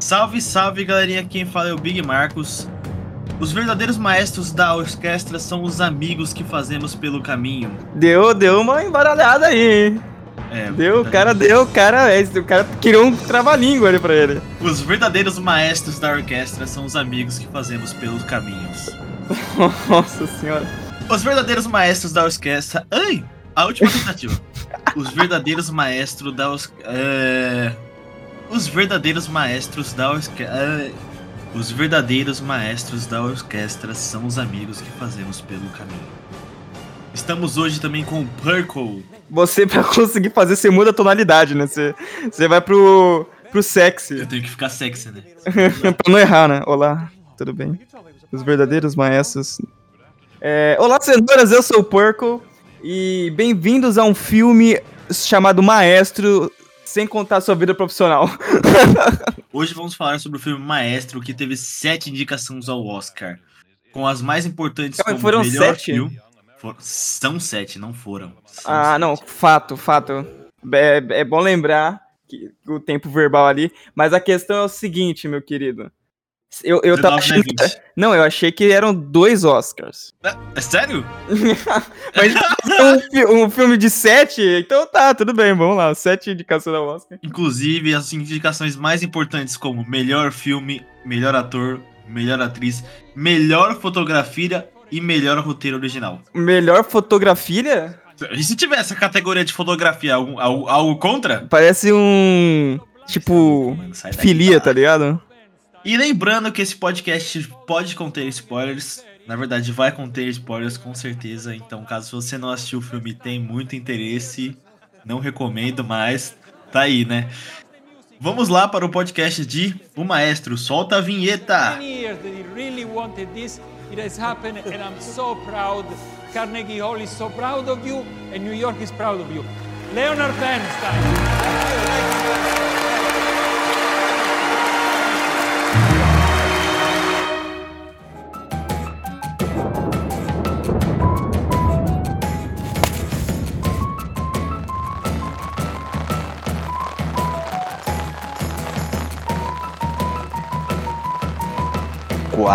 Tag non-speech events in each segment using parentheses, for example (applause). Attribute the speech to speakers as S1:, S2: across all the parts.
S1: Salve, salve, galerinha. Quem fala é o Big Marcos. Os verdadeiros maestros da orquestra são os amigos que fazemos pelo caminho.
S2: Deu, deu uma embaralhada aí. É, deu, o cara deu, o cara, é, o cara criou um trava-língua ali pra ele.
S1: Os verdadeiros maestros da orquestra são os amigos que fazemos pelos caminhos. (laughs)
S2: Nossa senhora.
S1: Os verdadeiros maestros da orquestra. Ai! A última tentativa. (laughs) Os verdadeiros maestros da orquestra. É... Os verdadeiros maestros da orquestra. É... Os verdadeiros maestros da orquestra são os amigos que fazemos pelo caminho. Estamos hoje também com o Purple.
S2: Você, (laughs) pra conseguir fazer, você muda a tonalidade, né? Você, você vai pro, pro sexy.
S1: Eu tenho que ficar sexy, né? (laughs)
S2: pra não errar, né? Olá, tudo bem? Os verdadeiros maestros. É... Olá, cenouras, eu sou o Purple. E bem-vindos a um filme chamado Maestro, sem contar sua vida profissional. (laughs)
S1: Hoje vamos falar sobre o filme Maestro, que teve sete indicações ao Oscar. Com as mais importantes
S2: como foram melhor sete? filme.
S1: For... São sete, não foram.
S2: São ah, sete. não, fato, fato. É, é bom lembrar que, o tempo verbal ali, mas a questão é o seguinte, meu querido. Eu, eu tava achando. Não, eu achei que eram dois Oscars.
S1: É, é sério? (laughs) (laughs)
S2: Mas um, um, filme de sete, então tá, tudo bem, vamos lá. Sete indicações ao Oscar.
S1: Inclusive, as indicações mais importantes, como melhor filme, melhor ator, melhor atriz, melhor fotografia e melhor roteiro original.
S2: Melhor fotografia?
S1: E se tiver essa categoria de fotografia, algo, algo, algo contra?
S2: Parece um. Tipo. Mano, filia, tá ligado?
S1: E lembrando que esse podcast pode conter spoilers. Na verdade, vai conter spoilers com certeza. Então, caso você não assistiu o filme e tem muito interesse, não recomendo, mas tá aí, né? Vamos lá para o podcast de O Maestro. Solta a vinheta! Carnegie Hall is so proud of you and New York is proud of you. Leonard Bernstein.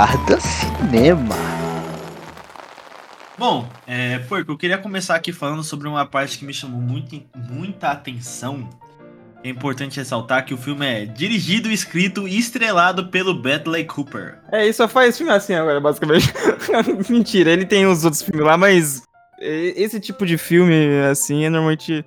S2: Guarda Cinema.
S1: Bom, é, porque eu queria começar aqui falando sobre uma parte que me chamou muito, muita atenção. É importante ressaltar que o filme é dirigido, escrito e estrelado pelo Bradley Cooper.
S2: É, isso só faz filme assim agora, basicamente. (laughs) Mentira, ele tem os outros filmes lá, mas esse tipo de filme, assim, é normalmente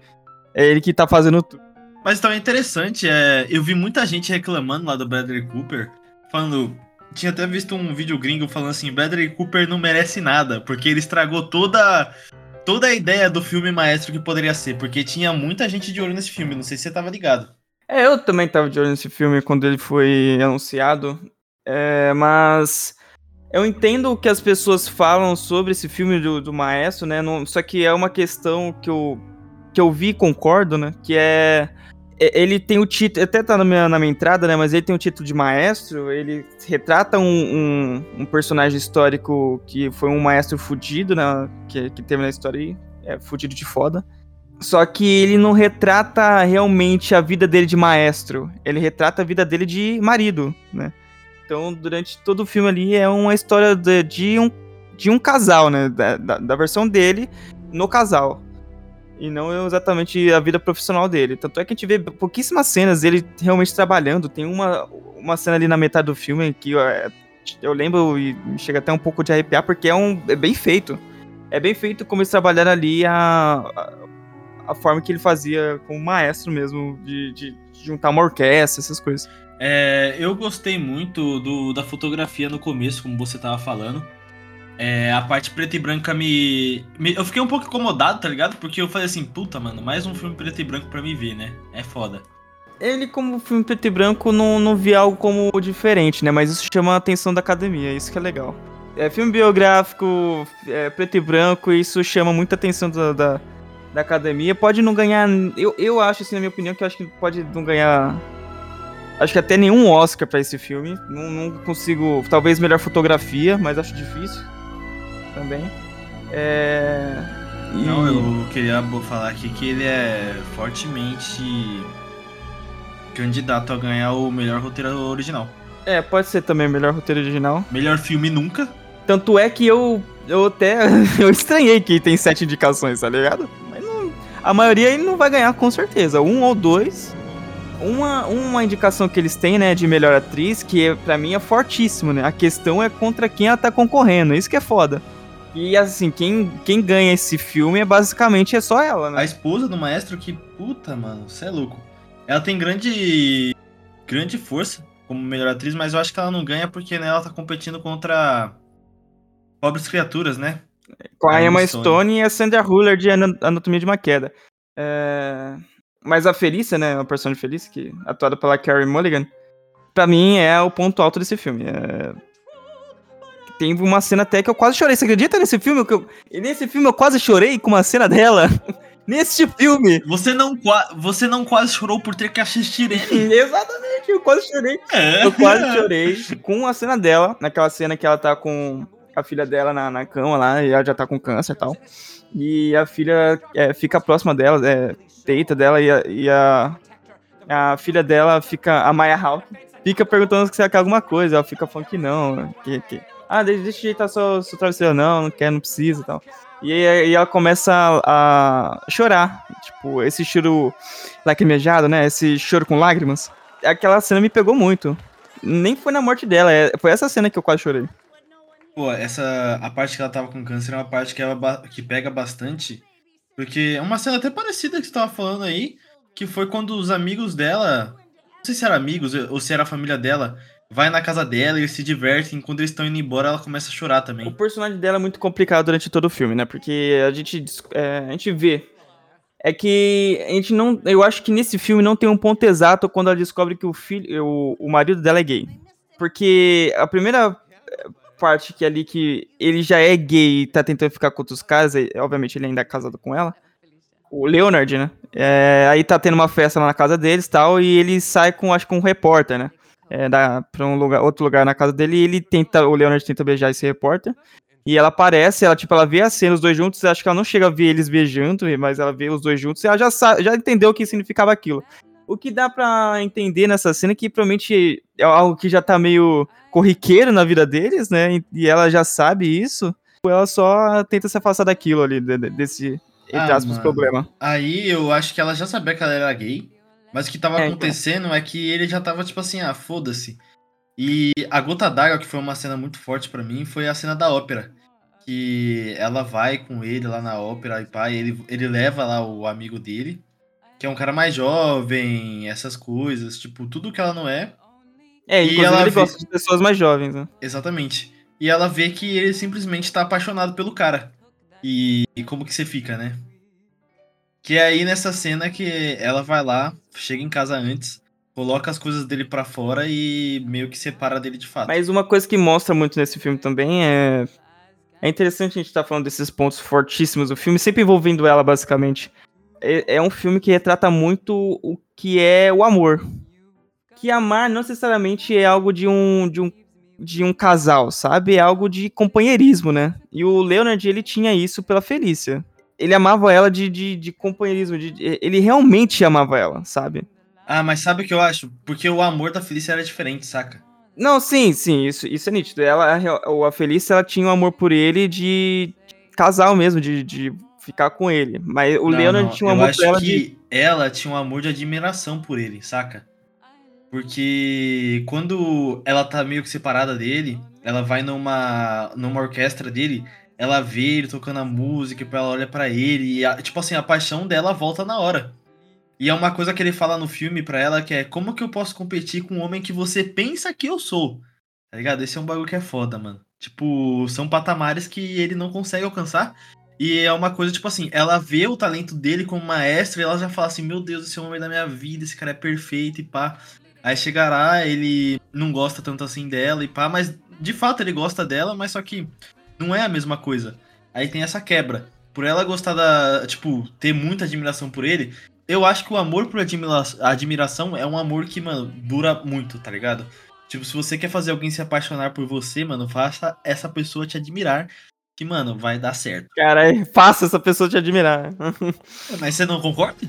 S2: é ele que tá fazendo tudo.
S1: Mas então é interessante, é, eu vi muita gente reclamando lá do Bradley Cooper, falando, tinha até visto um vídeo gringo falando assim: Bradley Cooper não merece nada, porque ele estragou toda toda a ideia do filme maestro que poderia ser, porque tinha muita gente de olho nesse filme, não sei se você tava ligado.
S2: É, eu também tava de olho nesse filme quando ele foi anunciado, é, mas eu entendo o que as pessoas falam sobre esse filme do, do maestro, né? Não, só que é uma questão que eu, que eu vi e concordo, né? Que é é, ele tem o título, até tá na minha, na minha entrada, né? Mas ele tem o título de maestro. Ele retrata um, um, um personagem histórico que foi um maestro fudido, né? Que, que teve na história aí. É fudido de foda. Só que ele não retrata realmente a vida dele de maestro. Ele retrata a vida dele de marido, né? Então, durante todo o filme ali é uma história de, de um, de um casal, né? Da, da, da versão dele no casal e não exatamente a vida profissional dele. Tanto é que a gente vê pouquíssimas cenas dele realmente trabalhando. Tem uma, uma cena ali na metade do filme que eu, eu lembro e chega até um pouco de arrepiar, porque é, um, é bem feito. É bem feito como eles trabalharam ali a, a, a forma que ele fazia como maestro mesmo, de, de, juntar uma orquestra, essas coisas.
S1: É, eu gostei muito do, da fotografia no começo, como você tava falando. É, a parte preta e branca me, me, Eu fiquei um pouco incomodado, tá ligado? Porque eu falei assim, puta, mano, mais um filme preto e branco pra me ver, né? É foda.
S2: Ele, como filme preto e branco, não, não via algo como diferente, né? Mas isso chama a atenção da academia, isso que é legal. É filme biográfico, é, preto e branco, isso chama muita atenção da, da, da, academia. Pode não ganhar. Eu, eu acho, assim, na minha opinião, que eu acho que pode não ganhar. Acho que até nenhum Oscar para esse filme. Não, não consigo. Talvez melhor fotografia, mas acho difícil também. É...
S1: E... Não, eu queria falar aqui que ele é fortemente candidato a ganhar o melhor roteiro original.
S2: É, pode ser também o melhor roteiro original.
S1: Melhor filme nunca.
S2: Tanto é que eu, eu até (laughs) eu estranhei que tem sete indicações, tá ligado? Mas não, a maioria ele não vai ganhar com certeza. Um ou dois. Uma, uma indicação que eles têm, né, de melhor atriz, que é, pra mim é fortíssimo, né? A questão é contra quem ela tá concorrendo. Isso que é foda. E assim, quem, quem ganha esse filme é basicamente é só ela, né?
S1: A esposa do maestro, que puta, mano, você é louco. Ela tem grande grande força como melhor atriz, mas eu acho que ela não ganha porque né, ela tá competindo contra pobres criaturas, né?
S2: Com a Emma Stone. Stone e a Sandra Huller de Anatomia de uma Queda. É... Mas a Felícia, né, a personagem Felícia, que atuada pela Carrie Mulligan, pra mim é o ponto alto desse filme. É... Tem uma cena até que eu quase chorei. Você acredita nesse filme? Que eu... Nesse filme eu quase chorei com uma cena dela. (laughs) Neste filme.
S1: Você não, você não quase chorou por ter que assistir ele. (laughs)
S2: Exatamente, eu quase chorei. É. Eu quase chorei com a cena dela, naquela cena que ela tá com a filha dela na, na cama lá, e ela já tá com câncer e tal. E a filha é, fica próxima dela, é, deita dela, e a, e a, a filha dela fica, a Maya Hawk, fica perguntando se ela quer alguma coisa. Ela fica falando que não, que, que ah, deixa, eu ajeitar seu, seu travesseiro. Não, não quer, não precisa e tal. E aí ela começa a, a chorar. Tipo, esse choro lacrimejado, né? Esse choro com lágrimas. Aquela cena me pegou muito. Nem foi na morte dela, é, foi essa cena que eu quase chorei.
S1: Pô, essa. A parte que ela tava com câncer é uma parte que, ela, que pega bastante. Porque é uma cena até parecida que você tava falando aí. Que foi quando os amigos dela. Não sei se eram amigos ou se era a família dela vai na casa dela, eles se divertem, quando eles estão indo embora, ela começa a chorar também.
S2: O personagem dela é muito complicado durante todo o filme, né? Porque a gente, é, a gente vê. É que a gente não. Eu acho que nesse filme não tem um ponto exato quando ela descobre que o filho. O, o marido dela é gay. Porque a primeira é, parte que é ali que ele já é gay e tá tentando ficar com outros caras, e, obviamente ele ainda é casado com ela. O Leonard, né? É, aí tá tendo uma festa lá na casa deles e tal, e ele sai com, acho que um repórter, né? É, da, pra um lugar, outro lugar na casa dele e ele tenta, o Leonard tenta beijar esse repórter. E ela aparece, ela, tipo, ela vê a cena, os dois juntos, acho que ela não chega a ver eles beijando, mas ela vê os dois juntos e ela já, sabe, já entendeu o que significava aquilo. O que dá para entender nessa cena é que provavelmente é algo que já tá meio corriqueiro na vida deles, né? E ela já sabe isso. Ela só tenta se afastar daquilo ali, desse, entre ah, aspas, problema.
S1: Aí eu acho que ela já sabia que ela era gay. Mas o que tava é, então. acontecendo então. é que ele já tava tipo assim, ah, foda-se. E a gota d'água, que foi uma cena muito forte para mim, foi a cena da ópera. Que ela vai com ele lá na ópera e pai, ele, ele leva lá o amigo dele, que é um cara mais jovem, essas coisas, tipo, tudo que ela não é.
S2: É, e ela ele vê... gosta de pessoas mais jovens, né?
S1: Exatamente. E ela vê que ele simplesmente tá apaixonado pelo cara. E, e como que você fica, né? Que é aí nessa cena que ela vai lá, chega em casa antes, coloca as coisas dele para fora e meio que separa dele de fato.
S2: Mas uma coisa que mostra muito nesse filme também é. É interessante a gente estar tá falando desses pontos fortíssimos do filme, sempre envolvendo ela, basicamente. É, é um filme que retrata muito o que é o amor. Que amar não necessariamente é algo de um, de um de um casal, sabe? É algo de companheirismo, né? E o Leonard, ele tinha isso pela Felícia ele amava ela de, de, de companheirismo, de, ele realmente amava ela, sabe?
S1: Ah, mas sabe o que eu acho? Porque o amor da Felícia era diferente, saca?
S2: Não, sim, sim, isso, isso é nítido. Ela, a Felícia, ela tinha um amor por ele de casal mesmo, de, de ficar com ele. Mas o não, Leonard não, tinha um amor por ela
S1: que de... ela tinha um amor de admiração por ele, saca? Porque quando ela tá meio que separada dele, ela vai numa, numa orquestra dele, ela vê ele tocando a música, ela olha para ele, e a, tipo assim, a paixão dela volta na hora. E é uma coisa que ele fala no filme pra ela que é como que eu posso competir com um homem que você pensa que eu sou? Tá ligado? Esse é um bagulho que é foda, mano. Tipo, são patamares que ele não consegue alcançar. E é uma coisa, tipo assim, ela vê o talento dele como maestro e ela já fala assim, meu Deus, esse é o homem da minha vida, esse cara é perfeito e pá. Aí chegará, ele não gosta tanto assim dela e pá, mas de fato ele gosta dela, mas só que não é a mesma coisa. Aí tem essa quebra. Por ela gostar da. Tipo, ter muita admiração por ele, eu acho que o amor por admira admiração é um amor que, mano, dura muito, tá ligado? Tipo, se você quer fazer alguém se apaixonar por você, mano, faça essa pessoa te admirar. Que, mano, vai dar certo.
S2: Cara, faça essa pessoa te admirar. (laughs)
S1: Mas você não concorda?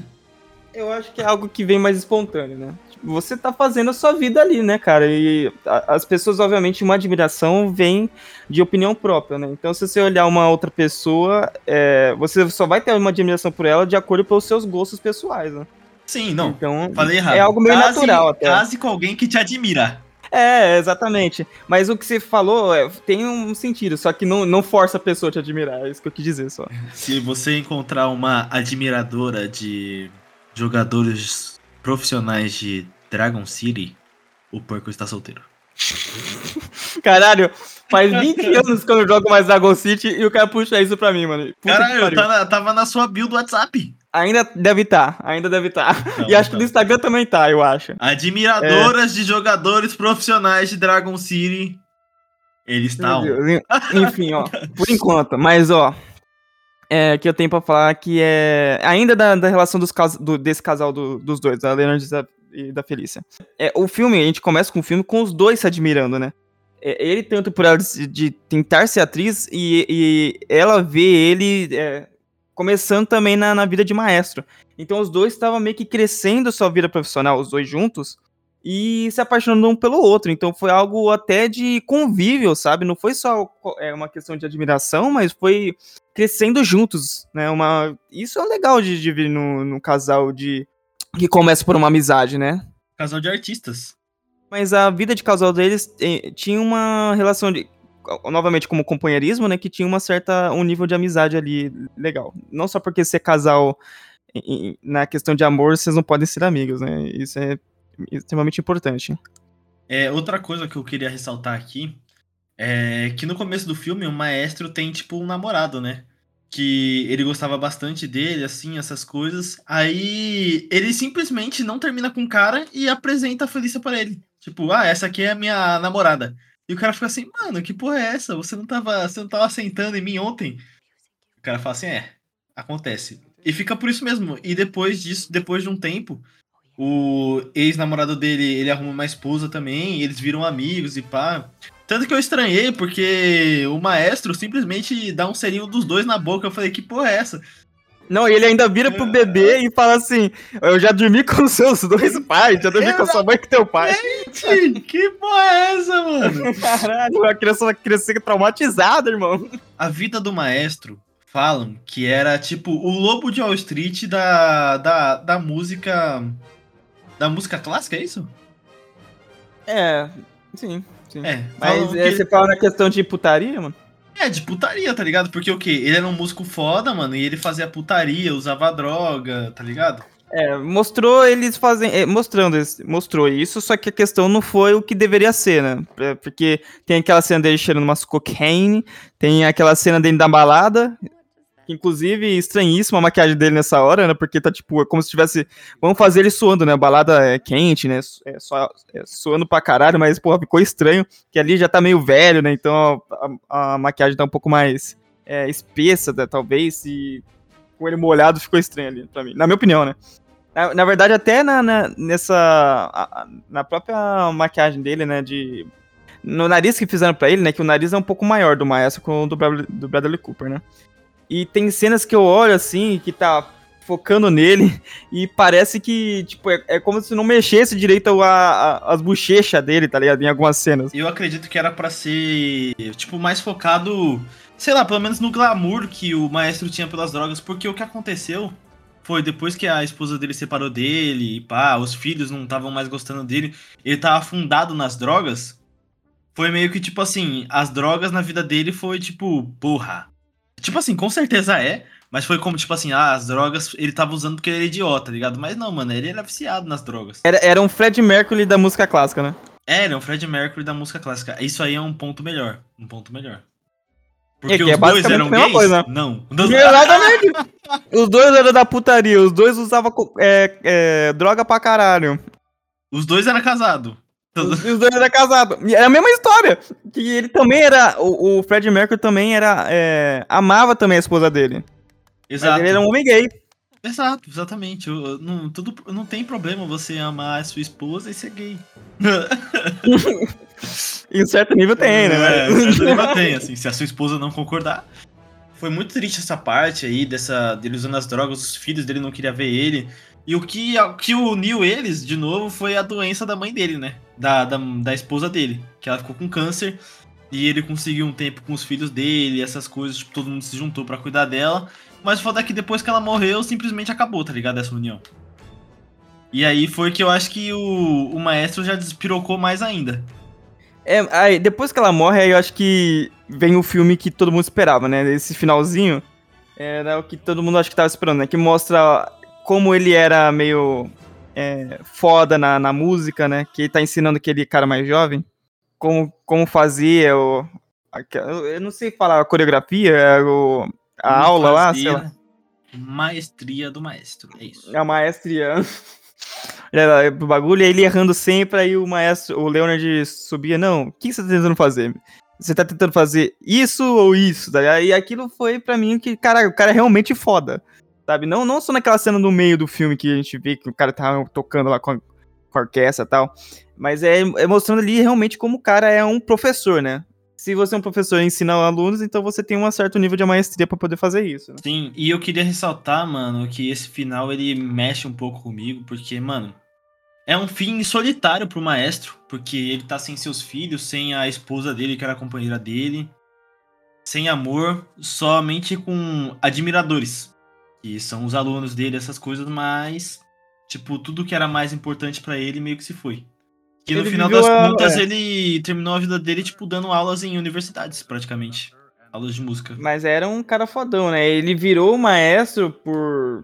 S2: Eu acho que é algo que vem mais espontâneo, né? Você tá fazendo a sua vida ali, né, cara? E as pessoas, obviamente, uma admiração vem de opinião própria, né? Então, se você olhar uma outra pessoa, é, você só vai ter uma admiração por ela de acordo pelos seus gostos pessoais, né?
S1: Sim, não.
S2: Então,
S1: Falei errado.
S2: é algo meio
S1: Case-
S2: natural até.
S1: Case com alguém que te admira.
S2: É, exatamente. Mas o que você falou é, tem um sentido, só que não, não força a pessoa a te admirar, é isso que eu quis dizer só.
S1: Se você encontrar uma admiradora de jogadores profissionais de Dragon City, o porco está solteiro. (laughs)
S2: Caralho, faz 20 (laughs) anos que eu não jogo mais Dragon City e o cara puxa isso pra mim, mano. Puta
S1: Caralho, tá na- tava na sua build do WhatsApp.
S2: Ainda deve estar, ainda deve estar.
S1: Não,
S2: e acho que no Instagram também tá, eu acho.
S1: Admiradoras de jogadores profissionais de Dragon City. Eles estão.
S2: Enfim, ó, por (laughs) enquanto. Mas, ó, é, que eu tenho pra falar que é. Ainda da, da relação dos cas- do- desse casal do- dos dois, da Leonard e da- Felícia. É, o filme, a gente começa com o filme com os dois se admirando, né? É, ele tanto por ela de, de tentar ser atriz e, e ela vê ele é, começando também na, na vida de maestro. Então os dois estavam meio que crescendo sua vida profissional, os dois juntos, e se apaixonando um pelo outro. Então foi algo até de convívio, sabe? Não foi só é, uma questão de admiração, mas foi crescendo juntos, né? Uma... Isso é legal de, de ver no, no casal de que começa por uma amizade, né?
S1: Casal de artistas.
S2: Mas a vida de casal deles eh, tinha uma relação de novamente como companheirismo, né, que tinha uma certa um nível de amizade ali legal. Não só porque ser casal na questão de amor, vocês não podem ser amigos, né? Isso é extremamente importante.
S1: É, outra coisa que eu queria ressaltar aqui é que no começo do filme o maestro tem tipo um namorado, né? Que ele gostava bastante dele, assim, essas coisas. Aí ele simplesmente não termina com o cara e apresenta a Felícia pra ele. Tipo, ah, essa aqui é a minha namorada. E o cara fica assim, mano, que porra é essa? Você não tava, você não tava sentando em mim ontem? O cara fala assim, é, acontece. E fica por isso mesmo. E depois disso, depois de um tempo, o ex-namorado dele, ele arruma uma esposa também, eles viram amigos e pá. Tanto que eu estranhei, porque o maestro simplesmente dá um selinho dos dois na boca. Eu falei, que porra é essa?
S2: Não, e ele ainda vira pro bebê e fala assim: Eu já dormi com seus dois (laughs) pais, já dormi com a sua mãe e com teu pai.
S1: Gente, que porra é essa, mano? (laughs)
S2: Caralho, a criança vai crescer traumatizada, irmão.
S1: A vida do maestro falam que era tipo o lobo de Wall Street da, da, da música. Da música clássica, é isso?
S2: É, sim, sim.
S1: É.
S2: Mas é, você fala na questão de putaria, mano?
S1: É, de putaria, tá ligado? Porque o quê? Ele era um músico foda, mano, e ele fazia putaria, usava droga, tá ligado?
S2: É, mostrou eles fazem, é, mostrando, mostrou isso, só que a questão não foi o que deveria ser, né? É, Porque tem aquela cena dele cheirando umas cocaine, tem aquela cena dele da balada, inclusive estranhíssima a maquiagem dele nessa hora, né? Porque tá tipo, é como se tivesse, vamos fazer ele suando, né? A balada é quente, né? É, só, é, suando pra caralho, mas porra, ficou estranho, que ali já tá meio velho, né? Então a, a maquiagem tá um pouco mais é, espessa, né, talvez, e com ele molhado ficou estranho ali pra mim, na minha opinião, né? Na, na verdade, até na, na- nessa. a- na própria maquiagem dele, né? De. No nariz que fizeram pra ele, né? Que o nariz é um pouco maior do maestro com o do do Bradley Cooper, né? E tem cenas que eu olho assim, que tá focando nele, (laughs) e parece que, tipo, é, é como se não mexesse direito a, a- as bochechas dele, tá ligado? Em algumas cenas.
S1: Eu acredito que era pra ser, tipo, mais focado, sei lá, pelo menos no glamour que o maestro tinha pelas drogas, porque o que aconteceu foi depois que a esposa dele separou dele, e pá, os filhos não estavam mais gostando dele, ele tava afundado nas drogas. Foi meio que tipo assim, as drogas na vida dele foi tipo, porra. Tipo assim, com certeza é, mas foi como tipo assim, ah, as drogas ele tava usando porque ele era idiota, tá ligado? Mas não, mano, ele era viciado nas drogas.
S2: Era, era um Fred Mercury da música clássica, né?
S1: É, é um Fred Mercury da música clássica. Isso aí é um ponto melhor. Um ponto melhor.
S2: É que é a mesma
S1: gays?
S2: coisa, né?
S1: Não. (laughs)
S2: Os dois eram da putaria, os dois usavam é, é, droga pra caralho.
S1: Os dois eram casados.
S2: Os, os dois eram casados. E Era a mesma história. Que ele também era. O, o Fred Mercury também era. é, amava também a esposa dele.
S1: Exato.
S2: Mas ele era um homem gay.
S1: Exato, exatamente. Eu- eu não, tudo, não tem problema você amar a sua esposa e ser gay. (laughs)
S2: Em certo nível tem, né?
S1: É, certo nível tem, assim, se a sua esposa não concordar. Foi muito triste essa parte aí, dessa, dele usando as drogas, os filhos dele não queriam ver ele. E o que, o que uniu eles, de novo, foi a doença da mãe dele, né? Da, da, da esposa dele. Que ela ficou com câncer. E ele conseguiu um tempo com os filhos dele, essas coisas, tipo, todo mundo se juntou para cuidar dela. Mas o foda é que depois que ela morreu, simplesmente acabou, tá ligado? Essa união. E aí foi que eu acho que o, o maestro já despirocou mais ainda.
S2: É, aí, depois que ela morre, aí eu acho que vem o filme que todo mundo esperava, né? Esse finalzinho era o que todo mundo acho que tava esperando, né? Que mostra como ele era meio é, foda na, na música, né? Que ele tá ensinando aquele cara mais jovem como, como fazia o. Eu não sei falar a coreografia, o, a como aula lá, sei lá.
S1: Maestria do maestro, é isso.
S2: A maestria. (laughs) Era o bagulho, ele errando sempre, aí o maestro, o Leonard subia, não, o que você tá tentando fazer? Você tá tentando fazer isso ou isso? Tá? E aquilo foi para mim que, cara, o cara é realmente foda. Sabe? Não, não só naquela cena no meio do filme que a gente vê que o cara tá tocando lá com a, com a orquestra e tal. Mas é, é mostrando ali realmente como o cara é um professor, né? se você é um professor e ensina alunos, então você tem um certo nível de maestria para poder fazer isso. Né?
S1: Sim, e eu queria ressaltar, mano, que esse final ele mexe um pouco comigo, porque, mano, é um fim solitário pro maestro, porque ele tá sem seus filhos, sem a esposa dele, que era a companheira dele, sem amor, somente com admiradores, que são os alunos dele, essas coisas, mas, tipo, tudo que era mais importante para ele meio que se foi. Que no final das contas é. ele terminou a vida dele, tipo, dando aulas em universidades, praticamente. Aulas de música.
S2: Mas era um cara fodão, né? Ele virou maestro por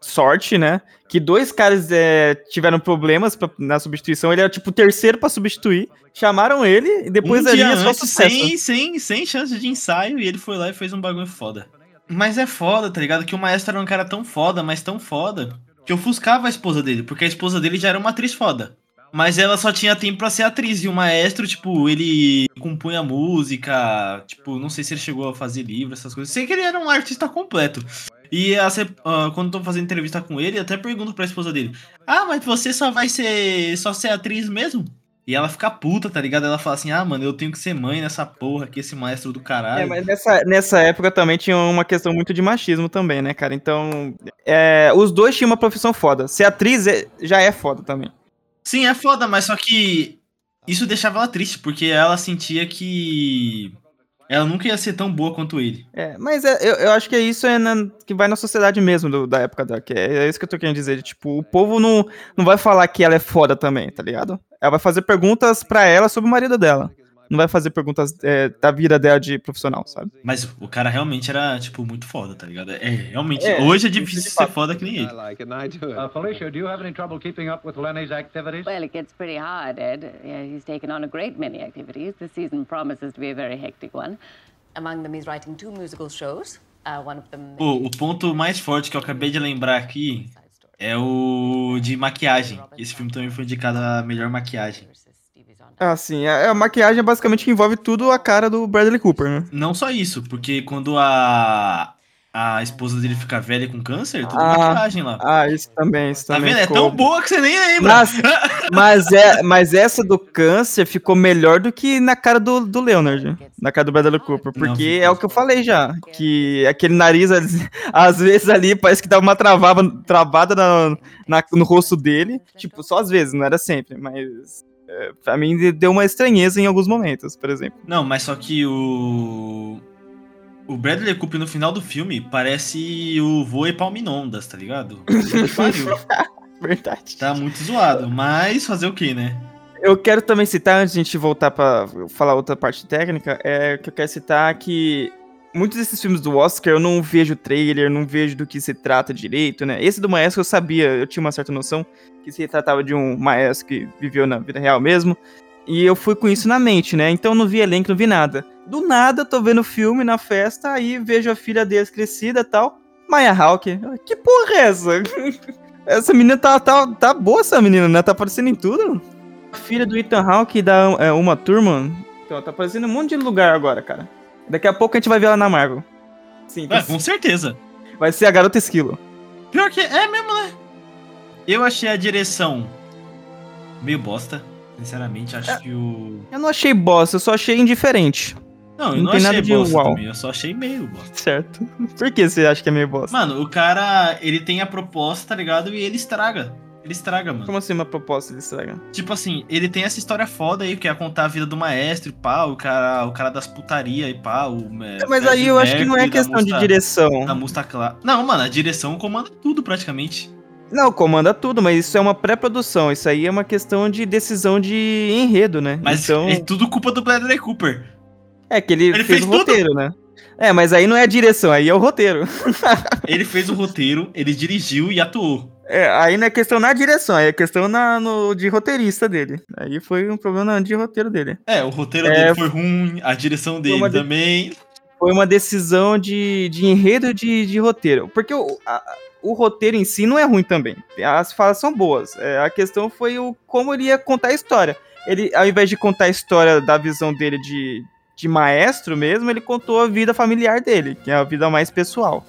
S2: sorte, né? Que dois caras é, tiveram problemas pra, na substituição. Ele era tipo o terceiro para substituir. Chamaram ele e depois
S1: um ali é só sucesso. Sem, sem, sem chance de ensaio e ele foi lá e fez um bagulho foda. Mas é foda, tá ligado? Que o maestro era um cara tão foda, mas tão foda, que ofuscava a esposa dele, porque a esposa dele já era uma atriz foda. Mas ela só tinha tempo para ser atriz. E o maestro, tipo, ele compunha música. Tipo, não sei se ele chegou a fazer livro, essas coisas. Sei que ele era um artista completo. E uh, quando tô fazendo entrevista com ele, até pergunto pra esposa dele: Ah, mas você só vai ser. só ser atriz mesmo? E ela fica puta, tá ligado? Ela fala assim: ah, mano, eu tenho que ser mãe nessa porra aqui, esse maestro do caralho. É,
S2: mas nessa, nessa época também tinha uma questão muito de machismo também, né, cara? Então, é, os dois tinham uma profissão foda. Ser atriz é, já é foda também.
S1: Sim, é foda, mas só que isso deixava ela triste, porque ela sentia que ela nunca ia ser tão boa quanto ele.
S2: É, mas é, eu, eu acho que é isso é na, que vai na sociedade mesmo do, da época da. Que é, é, isso que eu tô querendo dizer. Tipo, o povo não, não vai falar que ela é foda também, tá ligado? Ela vai fazer perguntas para ela sobre o marido dela não vai fazer perguntas é, da vida dela de profissional, sabe?
S1: Mas o cara realmente era, tipo, muito foda, tá ligado? É, realmente. É, hoje é difícil ser foda que nem ele. Like uh, Felicia, do you have any trouble keeping up with Lenny's activities? Well, it gets pretty hard, Ed. Yeah, he's taken on a great many activities. The season promises to be a very hectic one. Among them, he's writing two musical shows. Uh, one of them. o ponto mais forte que eu acabei de lembrar aqui é o de maquiagem. Esse filme também foi indicado a melhor maquiagem.
S2: Ah, sim. A, a, maquiagem é basicamente envolve tudo a cara do Bradley Cooper, né?
S1: Não só isso, porque quando a, a esposa dele fica velha com câncer, tudo ah, maquiagem lá.
S2: Ah, isso também, isso
S1: tá
S2: também.
S1: Tá vendo? Ficou... É tão boa que você nem lembra.
S2: Mas, (laughs) mas, é, mas essa do câncer ficou melhor do que na cara do, do Leonard, na cara do Bradley Cooper. Porque Não, é o que eu falei já, que aquele nariz, às vezes ali, parece que dava uma travava, travada na, na, no rosto dele. Tipo, só às vezes, não era sempre, mas é, pra mim deu uma estranheza em alguns momentos, por exemplo.
S1: Não, mas só que o. O Bradley Cooper no final do filme parece o Voe Palminondas, tá ligado? (laughs) (laughs)
S2: Verdade.
S1: Tá muito zoado, mas fazer o que, né?
S2: Eu quero também citar, antes de a gente voltar pra falar outra parte técnica, é que eu quero citar que muitos desses filmes do Oscar eu não vejo trailer, não vejo do que se trata direito, né? Esse do Maestro eu sabia, eu tinha uma certa noção que se tratava de um maestro que viveu na vida real mesmo. E eu fui com isso na mente, né? Então não vi elenco, não vi nada. Do nada, tô vendo filme na festa, aí vejo a filha deles crescida e tal. Maya Hawke. Que porra é essa? (laughs) essa menina tá, tá, tá boa, essa menina, né? Tá aparecendo em tudo. Filha do Ethan Hawke da é, Uma Turma. Então, tá aparecendo um monte de lugar agora, cara. Daqui a pouco a gente vai ver ela na Marvel.
S1: Sim. É, com certeza.
S2: Vai ser a Garota Esquilo.
S1: Pior que é mesmo, né? Eu achei a direção meio bosta. Sinceramente, acho é, que o.
S2: Eu não achei bosta, eu só achei indiferente.
S1: Não, eu
S2: Não
S1: não,
S2: tem
S1: achei
S2: nada de
S1: bosta
S2: uau.
S1: também, eu só achei meio bosta.
S2: Certo. (laughs) Por que você acha que é meio bosta?
S1: Mano, o cara, ele tem a proposta, tá ligado? E ele estraga. Ele estraga, mano.
S2: Como assim uma proposta de estraga?
S1: Tipo assim, ele tem essa história foda aí, que é contar a vida do maestro e pá, o cara, o cara das putaria e pá, o... é,
S2: Mas
S1: Fred
S2: aí eu acho que não é questão de
S1: Musta-
S2: direção.
S1: Da Musta Clara. Não, mano, a direção comanda tudo praticamente.
S2: Não, comanda tudo, mas isso é uma pré-produção. Isso aí é uma questão de decisão de enredo, né?
S1: Mas
S2: então,
S1: é tudo culpa do Bradley Cooper.
S2: é que ele,
S1: ele
S2: fez,
S1: fez
S2: o
S1: tudo.
S2: roteiro, né? É, mas aí não é a direção, aí é o roteiro.
S1: Ele fez o roteiro, ele dirigiu e atuou.
S2: É, aí não é questão na direção, aí é questão na, no, de roteirista dele. Aí foi um problema de roteiro dele.
S1: É, o roteiro
S2: É,
S1: dele foi ruim, a direção dele
S2: uma de-
S1: também.
S2: Foi uma decisão de, de enredo de, de roteiro. Porque o, a- o roteiro em si não é ruim também. As falas são boas. É, a questão foi o como ele ia contar a história. Ele, ao invés de contar a história da visão dele de, de maestro mesmo, ele contou a vida familiar dele, que é a vida mais pessoal.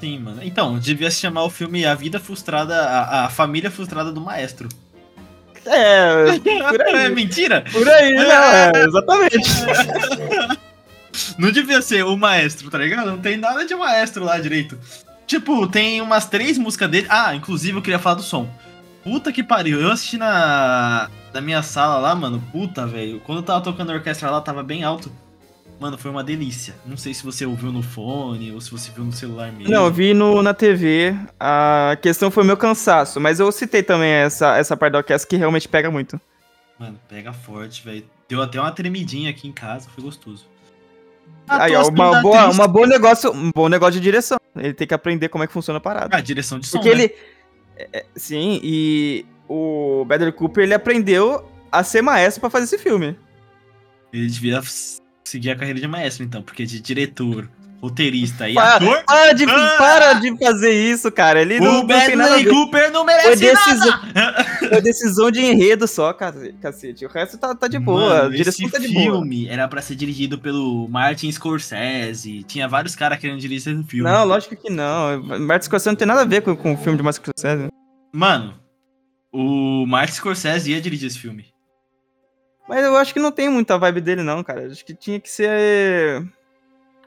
S1: Sim, mano. Então, devia se chamar o filme A Vida Frustrada, a, a Família Frustrada do Maestro.
S2: É, (laughs) por
S1: É
S2: aí.
S1: mentira?
S2: Por aí, não, é, exatamente. (laughs)
S1: Não devia ser o maestro, tá ligado? Não tem nada de maestro lá direito. Tipo, tem umas três músicas dele. Ah, inclusive eu queria falar do som. Puta que pariu. Eu assisti na, na minha sala lá, mano. Puta, velho. Quando eu tava tocando a orquestra lá, tava bem alto. Mano, foi uma delícia. Não sei se você ouviu no fone ou se você viu no celular mesmo.
S2: Não, eu vi no, na TV. A questão foi meu cansaço, mas eu citei também essa, essa parte da orquestra que realmente pega muito.
S1: Mano, pega forte, velho. Deu até uma tremidinha aqui em casa, foi gostoso.
S2: Aí, ó, uma boa, uma boa negócio, um bom negócio de direção. Ele tem que aprender como é que funciona a parada.
S1: Ah, direção de som,
S2: Porque
S1: né?
S2: ele. é, é, sim, e o Bradley Cooper ele aprendeu a ser maestro pra fazer esse filme.
S1: Ele devia seguir a carreira de maestro, então, porque de diretor, roteirista e
S2: Para,
S1: ator,
S2: para, de,
S1: Ah!
S2: para de fazer isso, cara. Ele não,
S1: o
S2: não
S1: Bradley
S2: ver.
S1: Cooper não
S2: Foi
S1: merece
S2: decisão,
S1: nada! (laughs)
S2: foi decisão de enredo só, cace- cacete. O resto tá, tá de boa.
S1: Mano, esse
S2: tá de boa.
S1: filme era pra ser dirigido pelo Martin Scorsese. Tinha vários caras querendo dirigir esse filme.
S2: Não, lógico que não. Martin Scorsese não tem nada a ver com, com o filme de Martin Scorsese.
S1: Mano, o Martin Scorsese ia dirigir esse filme.
S2: Mas eu acho que não tem muita vibe dele, não, cara. Acho que tinha que ser.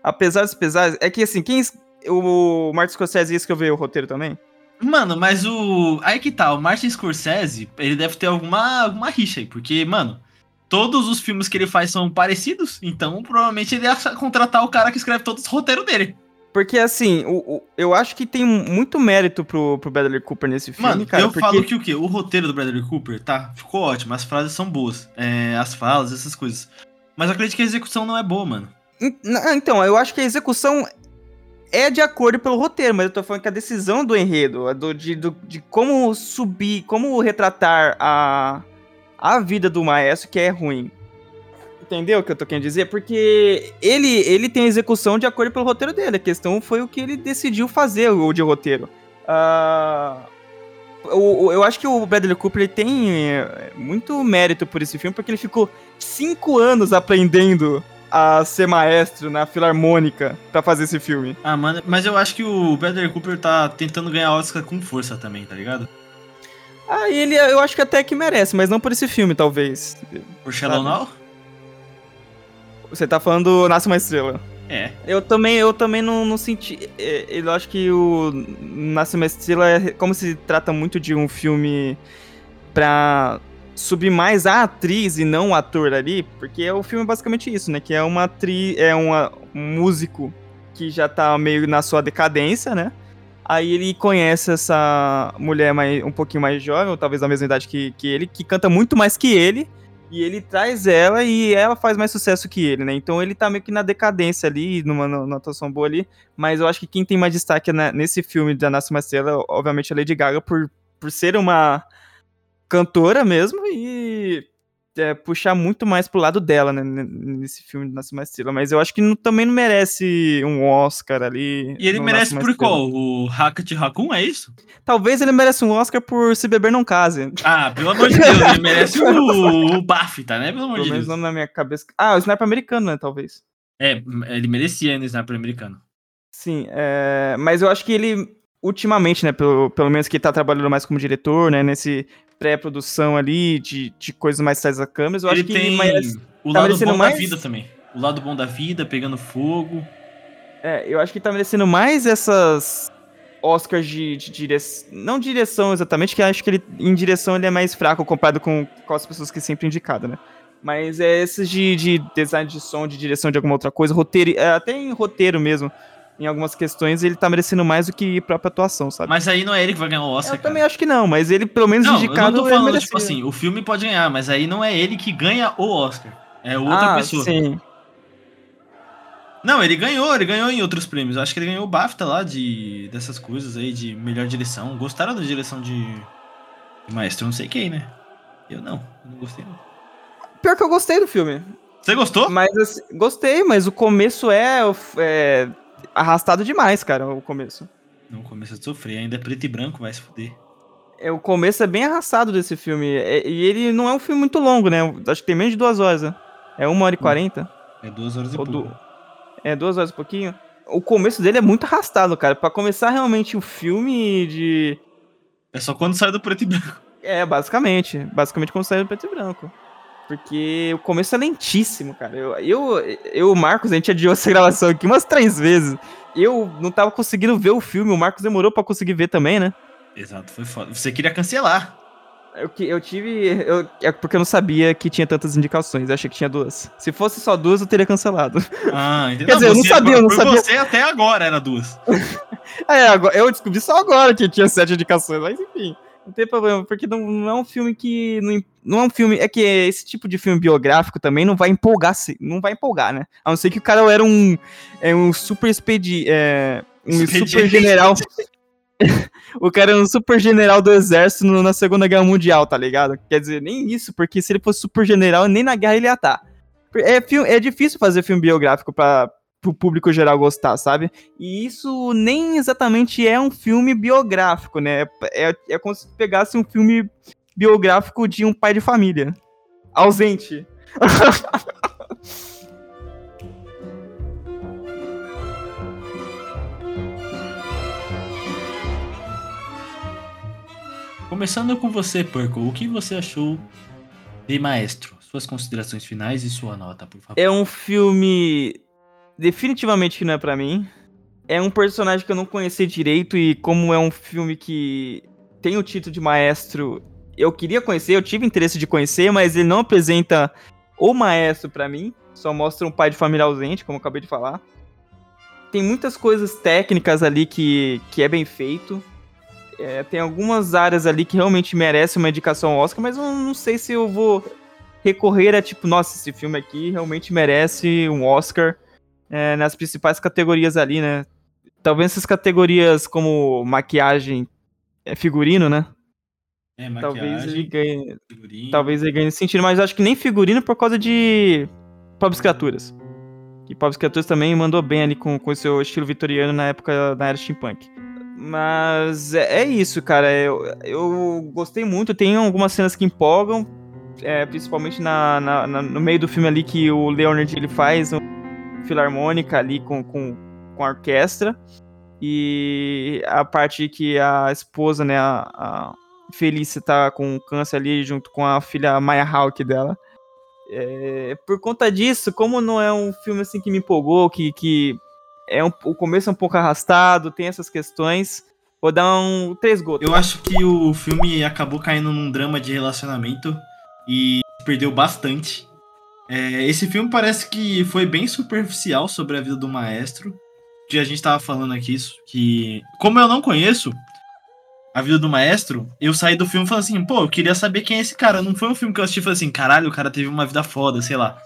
S2: Apesar dos pesares. É que assim, quem. O Martin Scorsese ia escrever o roteiro também?
S1: Mano, mas o. Aí que tá, o Martin Scorsese, ele deve ter alguma, alguma rixa aí, porque, mano, todos os filmes que ele faz são parecidos, então provavelmente ele ia contratar o cara que escreve todos os roteiros dele.
S2: Porque assim, o, o- eu acho que tem muito mérito pro, pro Bradley Cooper nesse filme,
S1: Mano,
S2: cara.
S1: eu
S2: porque...
S1: falo que o quê? O roteiro do Bradley Cooper, tá? Ficou ótimo, as frases são boas. É, as falas, essas coisas. Mas eu acredito que a execução não é boa, mano.
S2: Não, Então, eu acho que a execução é de acordo pelo roteiro, mas eu tô falando que a decisão do enredo, do, de, do- de como subir, como retratar a, a vida do maestro, que é ruim. Entendeu o que eu tô querendo dizer? Porque ele, ele tem a execução de acordo pelo roteiro dele. A questão foi o que ele decidiu fazer, o de roteiro. Ah, o- o- eu acho que o Bradley Cooper ele tem é, muito mérito por esse filme, porque ele ficou cinco anos aprendendo a ser maestro na Filarmônica pra fazer esse filme.
S1: Ah, mano, mas eu acho que o Bradley Cooper tá tentando ganhar Oscar com força também, tá ligado?
S2: Ah, ele eu acho que até que merece, mas não por esse filme, talvez.
S1: Por Shallow? Now?
S2: Você tá falando Nasce uma Estrela.
S1: É.
S2: Eu também, eu também não, não senti. é, Eu acho que o Nasce uma Estrela é como se trata muito de um filme pra subir mais a atriz e não o ator ali, porque o filme é basicamente isso, né? Que é uma atriz, é uma, um músico que já tá meio na sua decadência, né? Aí ele conhece essa mulher mais, um pouquinho mais jovem, ou talvez da mesma idade que, que ele, que canta muito mais que ele, e ele traz ela e ela faz mais sucesso que ele, né? Então ele tá meio que na decadência ali, numa, numa atuação boa ali. Mas eu acho que quem tem mais destaque na- nesse filme da Nasce uma Estrela, obviamente, é a Lady Gaga, por, por ser uma cantora mesmo e é, puxar muito mais pro lado dela, né? Nesse filme de Nasce uma Estrela. Mas eu acho que não- também não merece um Oscar ali.
S1: E ele merece por qual? O Hackett Raccoon, é isso?
S2: Talvez ele mereça um Oscar por Se Beber Não Case.
S1: Ah, pelo amor de Deus, ele merece o, o BAFTA, né? Pelo amor
S2: Pelo
S1: de
S2: menos
S1: Deus.
S2: na minha cabeça. Ah, o Sniper americano, né? Talvez.
S1: É, ele merecia no Sniper americano.
S2: Sim, é, mas eu acho que ele, ultimamente, né, pelo, pelo menos que ele tá trabalhando mais como diretor, né, nesse pré-produção ali, de, de coisas mais atrás da câmera, eu
S1: ele
S2: acho que
S1: tem
S2: merece...
S1: o
S2: tá
S1: lado bom
S2: mais?
S1: da vida também. o lado bom da vida, pegando fogo.
S2: É, eu acho que tá merecendo mais essas Oscars de, de direção. Não direção exatamente, que acho que ele em direção ele é mais fraco comparado com, com as pessoas que sempre indicado, né? Mas é esses de, de design de som, de direção de alguma outra coisa, roteiro, é, até em roteiro mesmo em algumas questões, ele tá merecendo mais do que própria atuação, sabe?
S1: Mas aí não é ele que vai ganhar o Oscar.
S2: Eu cara. também acho que não, mas ele, pelo menos,
S1: não,
S2: indicado.
S1: Eu não tô falando, tipo assim, o filme pode ganhar, mas aí não é ele que ganha o Oscar. É outra
S2: ah,
S1: pessoa.
S2: Sim.
S1: Não, ele ganhou, ele ganhou em outros prêmios. Acho que ele ganhou o BAFTA lá de dessas coisas aí, de melhor direção. Gostaram da direção de, de Maestro? Não sei quem, né? Eu não, eu não gostei não.
S2: Pior que eu gostei do filme.
S1: Você gostou?
S2: Mas assim, gostei, mas o começo é, é arrastado demais, cara, o começo.
S1: Não começa a sofrer, ainda é preto e branco, vai se fuder.
S2: É, o começo é bem arrastado desse filme. É, e ele não é um filme muito longo, né? Acho que tem menos de duas horas, né? É uma hora e quarenta.
S1: É duas horas e pouco. Du...
S2: É duas horas e pouquinho. O começo dele é muito arrastado, cara. Para começar realmente o filme de.
S1: É só quando sai do preto e branco.
S2: É, basicamente. Basicamente quando sai do preto e branco. Porque o começo é lentíssimo, cara. Eu, eu, eu o Marcos, a gente adiou essa gravação aqui umas três vezes. Eu não tava conseguindo ver o filme, o Marcos demorou para conseguir ver também, né?
S1: Exato, foi foda. Você queria cancelar.
S2: Eu, eu tive. Eu, é porque eu não sabia que tinha tantas indicações. Eu achei que tinha duas. Se fosse só duas, eu teria cancelado.
S1: Ah, entendeu?
S2: Quer dizer, eu não sabia, eu não sabia.
S1: você até agora era duas. (laughs)
S2: é, eu descobri só agora que tinha sete indicações, mas enfim. Não tem problema, porque não, não é um filme que. Não, não, é um filme. É que esse tipo de filme biográfico também não vai empolgar, não vai empolgar, né? A não ser que o cara era um. É um super expedi. É, um Expediente. super general. (laughs) o cara é um super general do exército na Segunda Guerra Mundial, tá ligado? Quer dizer, nem isso, porque se ele fosse super general, nem na guerra ele ia estar. Tá. É, é difícil fazer filme biográfico pra, pro público geral gostar, sabe? E isso nem exatamente é um filme biográfico, né? É, é como se pegasse um filme biográfico de um pai de família. Ausente. (laughs)
S1: Começando com você, Perco, o que você achou de Maestro? Suas considerações finais e sua nota, por favor.
S2: É um filme definitivamente que não é para mim. É um personagem que eu não conheci direito e como é um filme que tem o título de maestro, eu queria conhecer, eu tive interesse de conhecer, mas ele não apresenta o maestro para mim, só mostra um pai de família ausente, como eu acabei de falar. Tem muitas coisas técnicas ali que, que é bem feito. É, tem algumas áreas ali que realmente merecem uma indicação Oscar, mas eu não sei se eu vou recorrer a tipo, nossa, esse filme aqui realmente merece um Oscar é, nas principais categorias ali, né? Talvez essas categorias como maquiagem, é, figurino, né?
S1: É,
S2: talvez ele ganhe, figurino. talvez ele ganhe nesse sentido, mas acho que nem figurino por causa de Pobres Criaturas. Que Pobres Criaturas também mandou bem ali com, o seu estilo vitoriano na época da era steampunk. Mas é, é isso, cara. Eu, eu gostei muito. Tem algumas cenas que empolgam, é, principalmente na, na, na, no meio do filme ali que o Leonard ele faz filarmônica ali com, com, com a orquestra. E a parte que a esposa, né, a, a Felícia tá com câncer ali junto com a filha Maya Hawke dela. É, por conta disso, como não é um filme assim que me empolgou, que, que é um, o começo é um pouco arrastado, tem essas questões, vou dar um três gotas.
S1: Eu acho que o filme acabou caindo num drama de relacionamento e perdeu bastante. É, esse filme parece que foi bem superficial sobre a vida do maestro. Que a gente tava falando aqui, isso, que como eu não conheço a vida do maestro, eu saí do filme e falei assim, pô, eu queria saber quem é esse cara. Não foi um filme que eu assisti e falei assim, caralho, o cara teve uma vida foda, sei lá.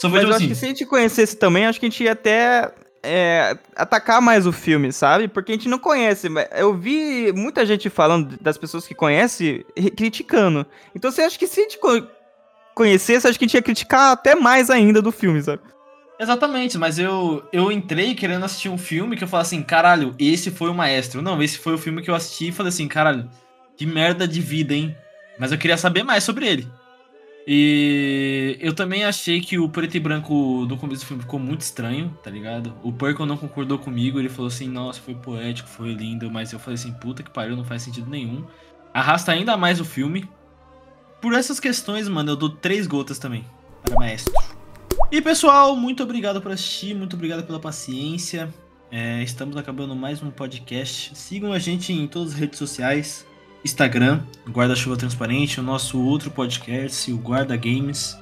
S2: Só foi Mas tipo eu assim, acho que se a gente conhecesse também, acho que a gente ia até é, atacar mais o filme, sabe? Porque a gente não conhece. Eu vi muita gente falando das pessoas que conhecem, criticando. Então você acha que se a gente conhecesse, acho que a gente ia criticar até mais ainda do filme, sabe?
S1: Exatamente, mas eu, eu entrei querendo assistir um filme que eu falei assim, caralho, esse foi o maestro. Não, esse foi o filme que eu assisti e falei assim, caralho, que merda de vida, hein? Mas eu queria saber mais sobre ele. E eu também achei que o preto e branco do começo do filme ficou muito estranho, tá ligado? O Perkle não concordou comigo, ele falou assim, nossa, foi poético, foi lindo, mas eu falei assim, puta que pariu, não faz sentido nenhum. Arrasta ainda mais o filme, por essas questões, mano, eu dou três gotas também para maestro. E pessoal, muito obrigado por assistir, muito obrigado pela paciência. É, estamos acabando mais um podcast. Sigam a gente em todas as redes sociais: Instagram, Guarda-Chuva Transparente, o nosso outro podcast, o Guarda Games,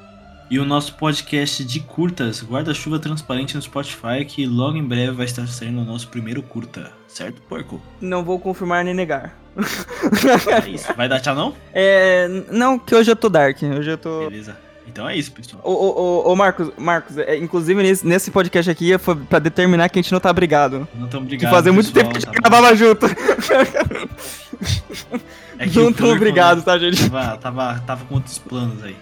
S1: e o nosso podcast de curtas, Guarda-Chuva Transparente no Spotify, que logo em breve vai estar saindo o nosso primeiro curta, certo, porco?
S2: Não vou confirmar nem negar. (laughs)
S1: É isso. Vai dar tchau, não?
S2: É. Não, que hoje eu tô dark. Hoje eu tô.
S1: Beleza. Então é isso, pessoal.
S2: Ô, ô, ô, ô, Marcos, Marcos, é, inclusive nesse, nesse podcast aqui foi pra determinar que a gente não tá brigado.
S1: Não estamos
S2: Que
S1: brigados.
S2: fazia muito tempo que a gente
S1: tá bom.
S2: gravava junto.
S1: É que
S2: não tão obrigado, tá, gente?
S1: Tava, tava, tava com outros planos aí.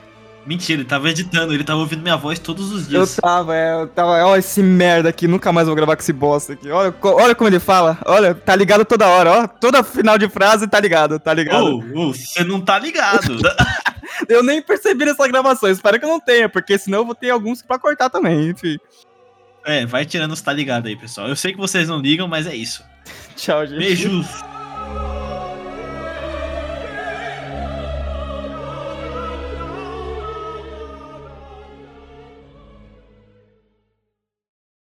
S1: Mentira, ele tava editando, ele tava ouvindo minha voz todos os
S2: Eu
S1: dias.
S2: tava, é, eu tava, ó, esse merda aqui, nunca mais vou gravar com esse bosta aqui. Olha, olha como ele fala, olha, tá ligado toda hora, ó. Toda final de frase tá ligado, tá ligado.
S1: Ô, você não tá ligado. (laughs)
S2: Eu nem percebi nessa gravação, espero que eu não tenha, porque senão eu vou ter alguns pra cortar também, enfim.
S1: é, vai tirando os tá ligado aí, pessoal. Eu sei que vocês não ligam, mas é isso. (laughs)
S2: Tchau, gente.
S1: Beijos.